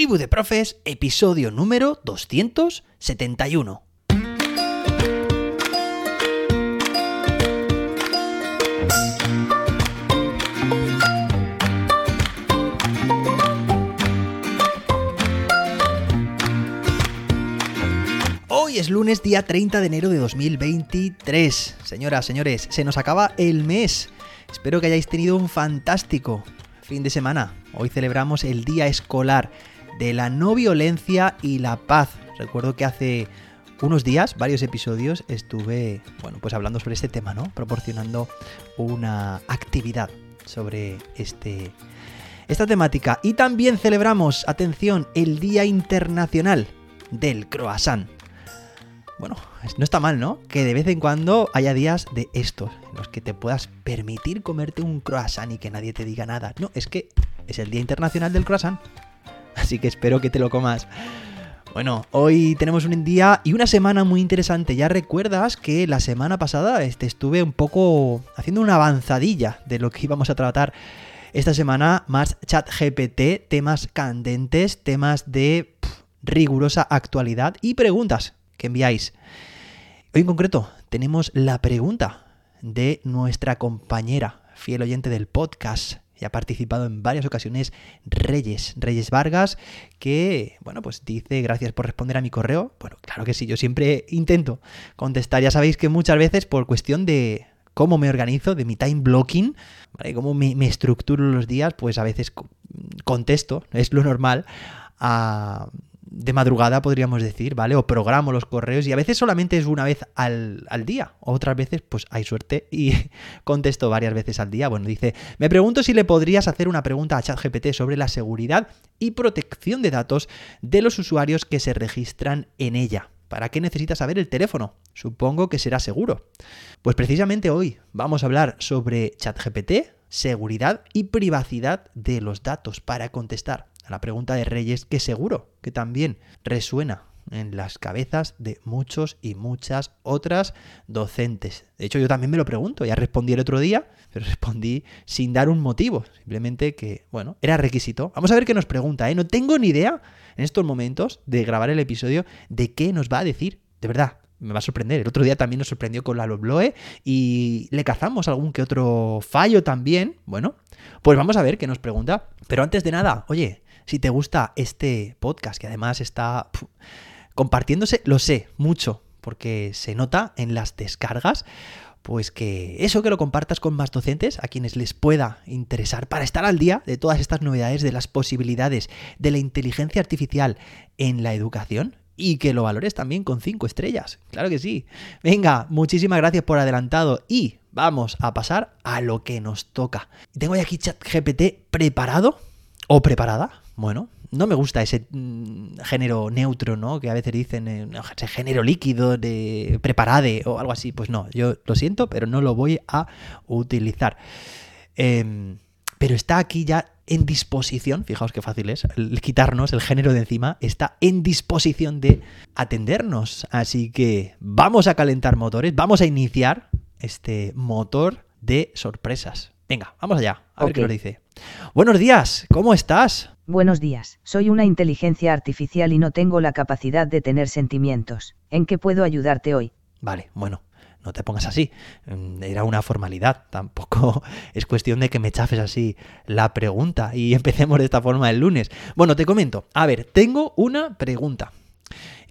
Tribu de Profes, episodio número 271. Hoy es lunes día 30 de enero de 2023. Señoras, señores, se nos acaba el mes. Espero que hayáis tenido un fantástico fin de semana. Hoy celebramos el Día Escolar de la No Violencia y la Paz. Recuerdo que hace unos días, varios episodios, estuve, bueno, pues hablando sobre este tema, ¿no? Proporcionando una actividad sobre este esta temática y también celebramos, atención, el Día Internacional del Croissant. Bueno, no está mal, ¿no? Que de vez en cuando haya días de estos, en los que te puedas permitir comerte un croissant y que nadie te diga nada. No, es que es el Día Internacional del Croissant. Así que espero que te lo comas. Bueno, hoy tenemos un día y una semana muy interesante. Ya recuerdas que la semana pasada este, estuve un poco haciendo una avanzadilla de lo que íbamos a tratar esta semana, más chat GPT, temas candentes, temas de rigurosa actualidad y preguntas que enviáis. Hoy en concreto tenemos la pregunta de nuestra compañera, fiel oyente del podcast, y ha participado en varias ocasiones Reyes, Reyes Vargas, que, bueno, pues dice gracias por responder a mi correo. Bueno, claro que sí, yo siempre intento contestar. Ya sabéis que muchas veces por cuestión de cómo me organizo, de mi time blocking, ¿vale? cómo me, me estructuro los días, pues a veces contesto, es lo normal, a de madrugada, podríamos decir, ¿vale? O programo los correos y a veces solamente es una vez al, día. Otras veces, pues hay suerte y contesto varias veces al día. Bueno, dice, me pregunto si le podrías hacer una pregunta a ChatGPT sobre la seguridad y protección de datos de los usuarios que se registran en ella. ¿Para qué necesitas saber el teléfono? Supongo que será seguro. Pues precisamente hoy vamos a hablar sobre ChatGPT, seguridad y privacidad de los datos para contestar la pregunta de Reyes que seguro que también resuena en las cabezas de muchos y muchas otras docentes. De hecho, yo también me lo pregunto, ya respondí el otro día, pero respondí sin dar un motivo, simplemente que, bueno, era requisito. Vamos a ver qué nos pregunta, ¿eh? No tengo ni idea en estos momentos de grabar el episodio de qué nos va a decir, de verdad. Me va a sorprender. El otro día también nos sorprendió con la Lobloe y le cazamos algún que otro fallo también. Bueno, pues vamos a ver qué nos pregunta. Pero antes de nada, oye, si te gusta este podcast, que además está compartiéndose, lo sé, mucho, porque se nota en las descargas, pues que eso que lo compartas con más docentes, a quienes les pueda interesar, para estar al día de todas estas novedades, de las posibilidades de la inteligencia artificial en la educación. Y que lo valores también con cinco estrellas. Claro que sí. Venga, muchísimas gracias por adelantado. Y vamos a pasar a lo que nos toca. Tengo aquí ChatGPT preparado o preparada bueno, no me gusta ese mm, género neutro, ¿no? Que a veces dicen, eh, ese género líquido de preparade o algo así. Pues no, yo lo siento, pero no lo voy a utilizar. Em, pero está aquí ya en disposición, fijaos qué fácil es, quitarnos el género de encima, está en disposición de atendernos. Así que vamos a calentar motores, vamos a iniciar este motor de sorpresas. Venga, vamos allá, a ver qué nos dice. Buenos días, ¿cómo estás? Buenos días, soy una inteligencia artificial y no tengo la capacidad de tener sentimientos. ¿En qué puedo ayudarte hoy? Vale, bueno, no te pongas así. Mm, era una formalidad. Tampoco es cuestión de que me chafes así la pregunta y empecemos de esta forma el lunes. Bueno, te comento. A ver, tengo una pregunta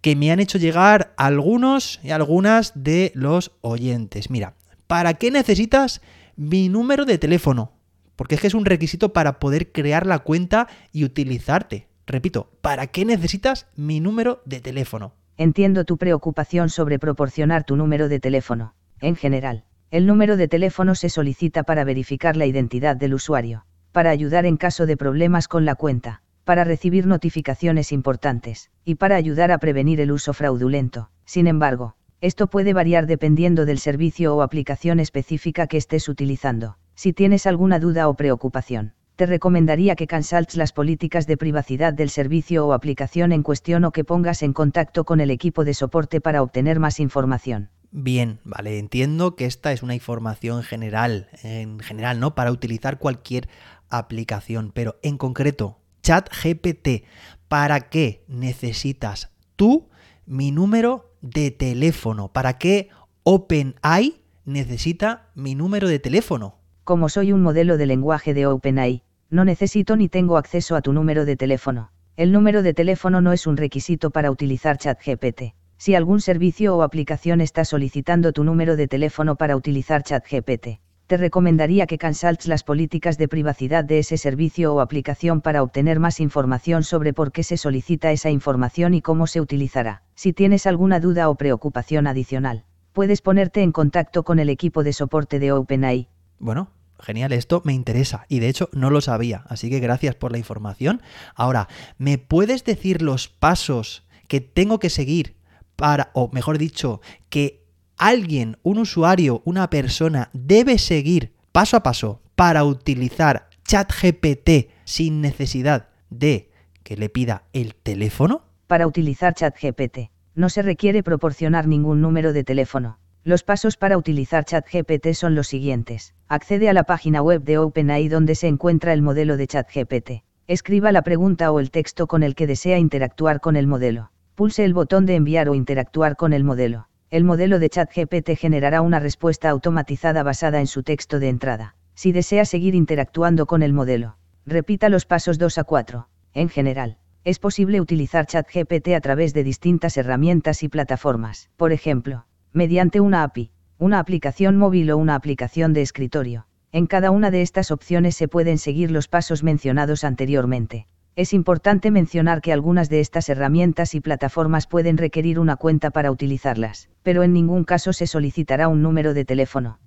que me han hecho llegar algunos y algunas de los oyentes. Mira, ¿para qué necesitas mi número de teléfono? Porque es que es un requisito para poder crear la cuenta y utilizarte. Repito, ¿para qué necesitas mi número de teléfono? Entiendo tu preocupación sobre proporcionar tu número de teléfono. En general, el número de teléfono se solicita para verificar la identidad del usuario, para ayudar en caso de problemas con la cuenta, para recibir notificaciones importantes, y para ayudar a prevenir el uso fraudulento. Sin embargo, esto puede variar dependiendo del servicio o aplicación específica que estés utilizando. Si tienes alguna duda o preocupación, te recomendaría que consultes las políticas de privacidad del servicio o aplicación en cuestión o que pongas en contacto con el equipo de soporte para obtener más información. Bien, vale, entiendo que esta es una información general, en general, ¿no? Para utilizar cualquier aplicación, pero en concreto, ChatGPT, ¿para qué necesitas tú mi número de teléfono? ¿Para qué OpenAI necesita mi número de teléfono? Como soy un modelo de lenguaje de OpenAI, no necesito ni tengo acceso a tu número de teléfono. El número de teléfono no es un requisito para utilizar ChatGPT. Si algún servicio o aplicación está solicitando tu número de teléfono para utilizar ChatGPT, te recomendaría que consultes las políticas de privacidad de ese servicio o aplicación para obtener más información sobre por qué se solicita esa información y cómo se utilizará. Si tienes alguna duda o preocupación adicional, puedes ponerte en contacto con el equipo de soporte de OpenAI. Bueno, genial, esto me interesa y de hecho no lo sabía, así que gracias por la información. Ahora, ¿me puedes decir los pasos que tengo que seguir para, o mejor dicho, que alguien, un usuario, una persona debe seguir paso a paso para utilizar ChatGPT sin necesidad de que le pida el teléfono? Para utilizar ChatGPT, no se requiere proporcionar ningún número de teléfono. Los pasos para utilizar ChatGPT son los siguientes. Accede a la página web de OpenAI donde se encuentra el modelo de ChatGPT. Escriba la pregunta o el texto con el que desea interactuar con el modelo. Pulse el botón de enviar o interactuar con el modelo. El modelo de ChatGPT generará una respuesta automatizada basada en su texto de entrada. Si desea seguir interactuando con el modelo, repita los pasos 2 a 4. En general, es posible utilizar ChatGPT a través de distintas herramientas y plataformas. Por ejemplo, mediante una API, una aplicación móvil o una aplicación de escritorio. En cada una de estas opciones se pueden seguir los pasos mencionados anteriormente. Es importante mencionar que algunas de estas herramientas y plataformas pueden requerir una cuenta para utilizarlas, pero en ningún caso se solicitará un número de teléfono.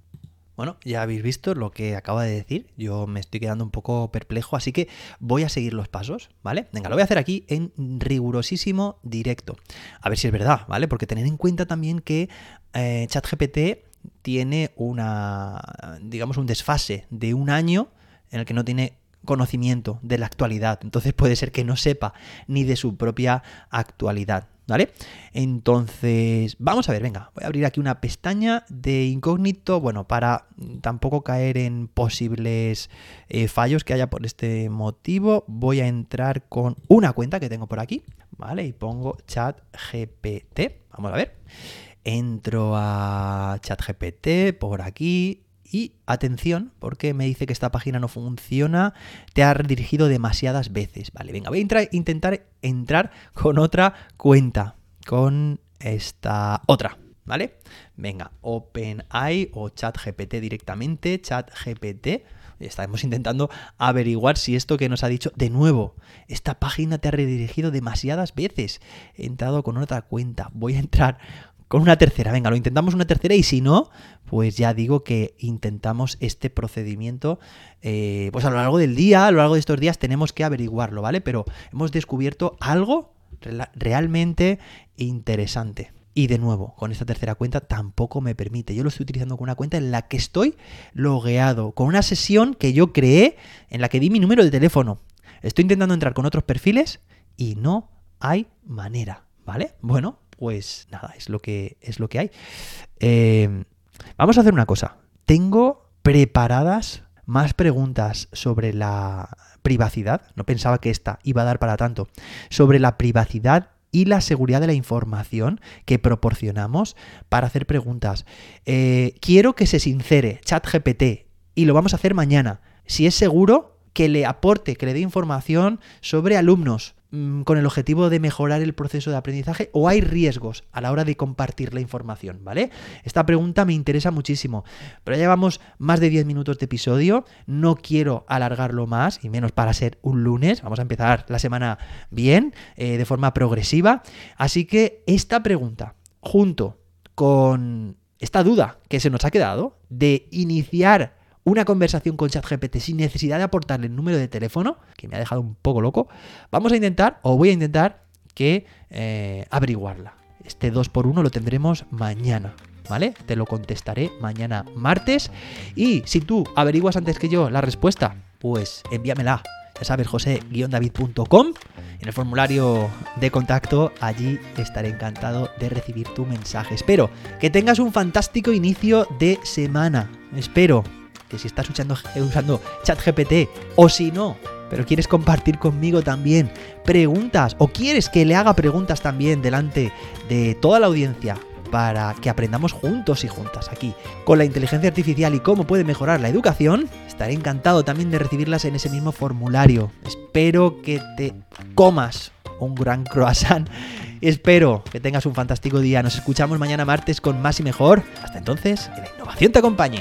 Bueno, ya habéis visto lo que acaba de decir. Yo me estoy quedando un poco perplejo, así que voy a seguir los pasos, ¿vale? Venga, lo voy a hacer aquí en rigurosísimo directo. A ver si es verdad, ¿vale? Porque tened en cuenta también que eh, ChatGPT tiene una, digamos, un desfase de un año en el que no tiene conocimiento de la actualidad. Entonces puede ser que no sepa ni de su propia actualidad. ¿Vale? Entonces, vamos a ver, venga, voy a abrir aquí una pestaña de incógnito, bueno, para tampoco caer en posibles eh, fallos que haya por este motivo, voy a entrar con una cuenta que tengo por aquí, ¿vale? Y pongo chat GPT, vamos a ver. Entro a ChatGPT por aquí y atención, porque me dice que esta página no funciona, te ha redirigido demasiadas veces. Vale, venga, voy a intentar entrar con otra cuenta, con esta otra, ¿vale? Venga, OpenAI o ChatGPT directamente, ChatGPT. Estamos intentando averiguar si esto que nos ha dicho, de nuevo, esta página te ha redirigido demasiadas veces. He entrado con otra cuenta. Voy a entrar con una tercera. Venga, lo intentamos una tercera y si no, pues ya digo que intentamos este procedimiento, eh, pues a lo largo del día, a lo largo de estos días tenemos que averiguarlo, ¿vale? Pero hemos descubierto algo realmente interesante. Y de nuevo, con esta tercera cuenta tampoco me permite. Yo lo estoy utilizando con una cuenta en la que estoy logueado, con una sesión que yo creé en la que di mi número de teléfono. Estoy intentando entrar con otros perfiles y no hay manera, ¿vale? Bueno, pues nada, es lo que, es lo que hay. Eh, vamos a hacer una cosa. Tengo preparadas más preguntas sobre la privacidad. No pensaba que esta iba a dar para tanto. Sobre la privacidad y la seguridad de la información que proporcionamos para hacer preguntas. Eh, quiero que se sincere ChatGPT y lo vamos a hacer mañana. Si es seguro, que le aporte, que le dé información sobre alumnos, con el objetivo de mejorar el proceso de aprendizaje o hay riesgos a la hora de compartir la información, ¿vale? Esta pregunta me interesa muchísimo, pero ya llevamos más de 10 minutos de episodio, no quiero alargarlo más y menos para ser un lunes, vamos a empezar la semana bien, eh, de forma progresiva, así que esta pregunta, junto con esta duda que se nos ha quedado de iniciar una conversación con ChatGPT sin necesidad de aportarle el número de teléfono, que me ha dejado un poco loco, vamos a intentar, o voy a intentar, que eh, averiguarla. Este 2x1 lo tendremos mañana. ¿Vale? Te lo contestaré mañana martes. Y si tú averiguas antes que yo la respuesta, pues envíamela. Ya sabes, josé-david.com. En el formulario de contacto, allí estaré encantado de recibir tu mensaje. Espero que tengas un fantástico inicio de semana. Espero si estás usando, usando ChatGPT o si no, pero quieres compartir conmigo también preguntas o quieres que le haga preguntas también delante de toda la audiencia para que aprendamos juntos y juntas aquí con la inteligencia artificial y cómo puede mejorar la educación, estaré encantado también de recibirlas en ese mismo formulario. Espero que te comas un gran croissant. Espero que tengas un fantástico día. Nos escuchamos mañana martes con más y mejor. Hasta entonces, que la innovación te acompañe.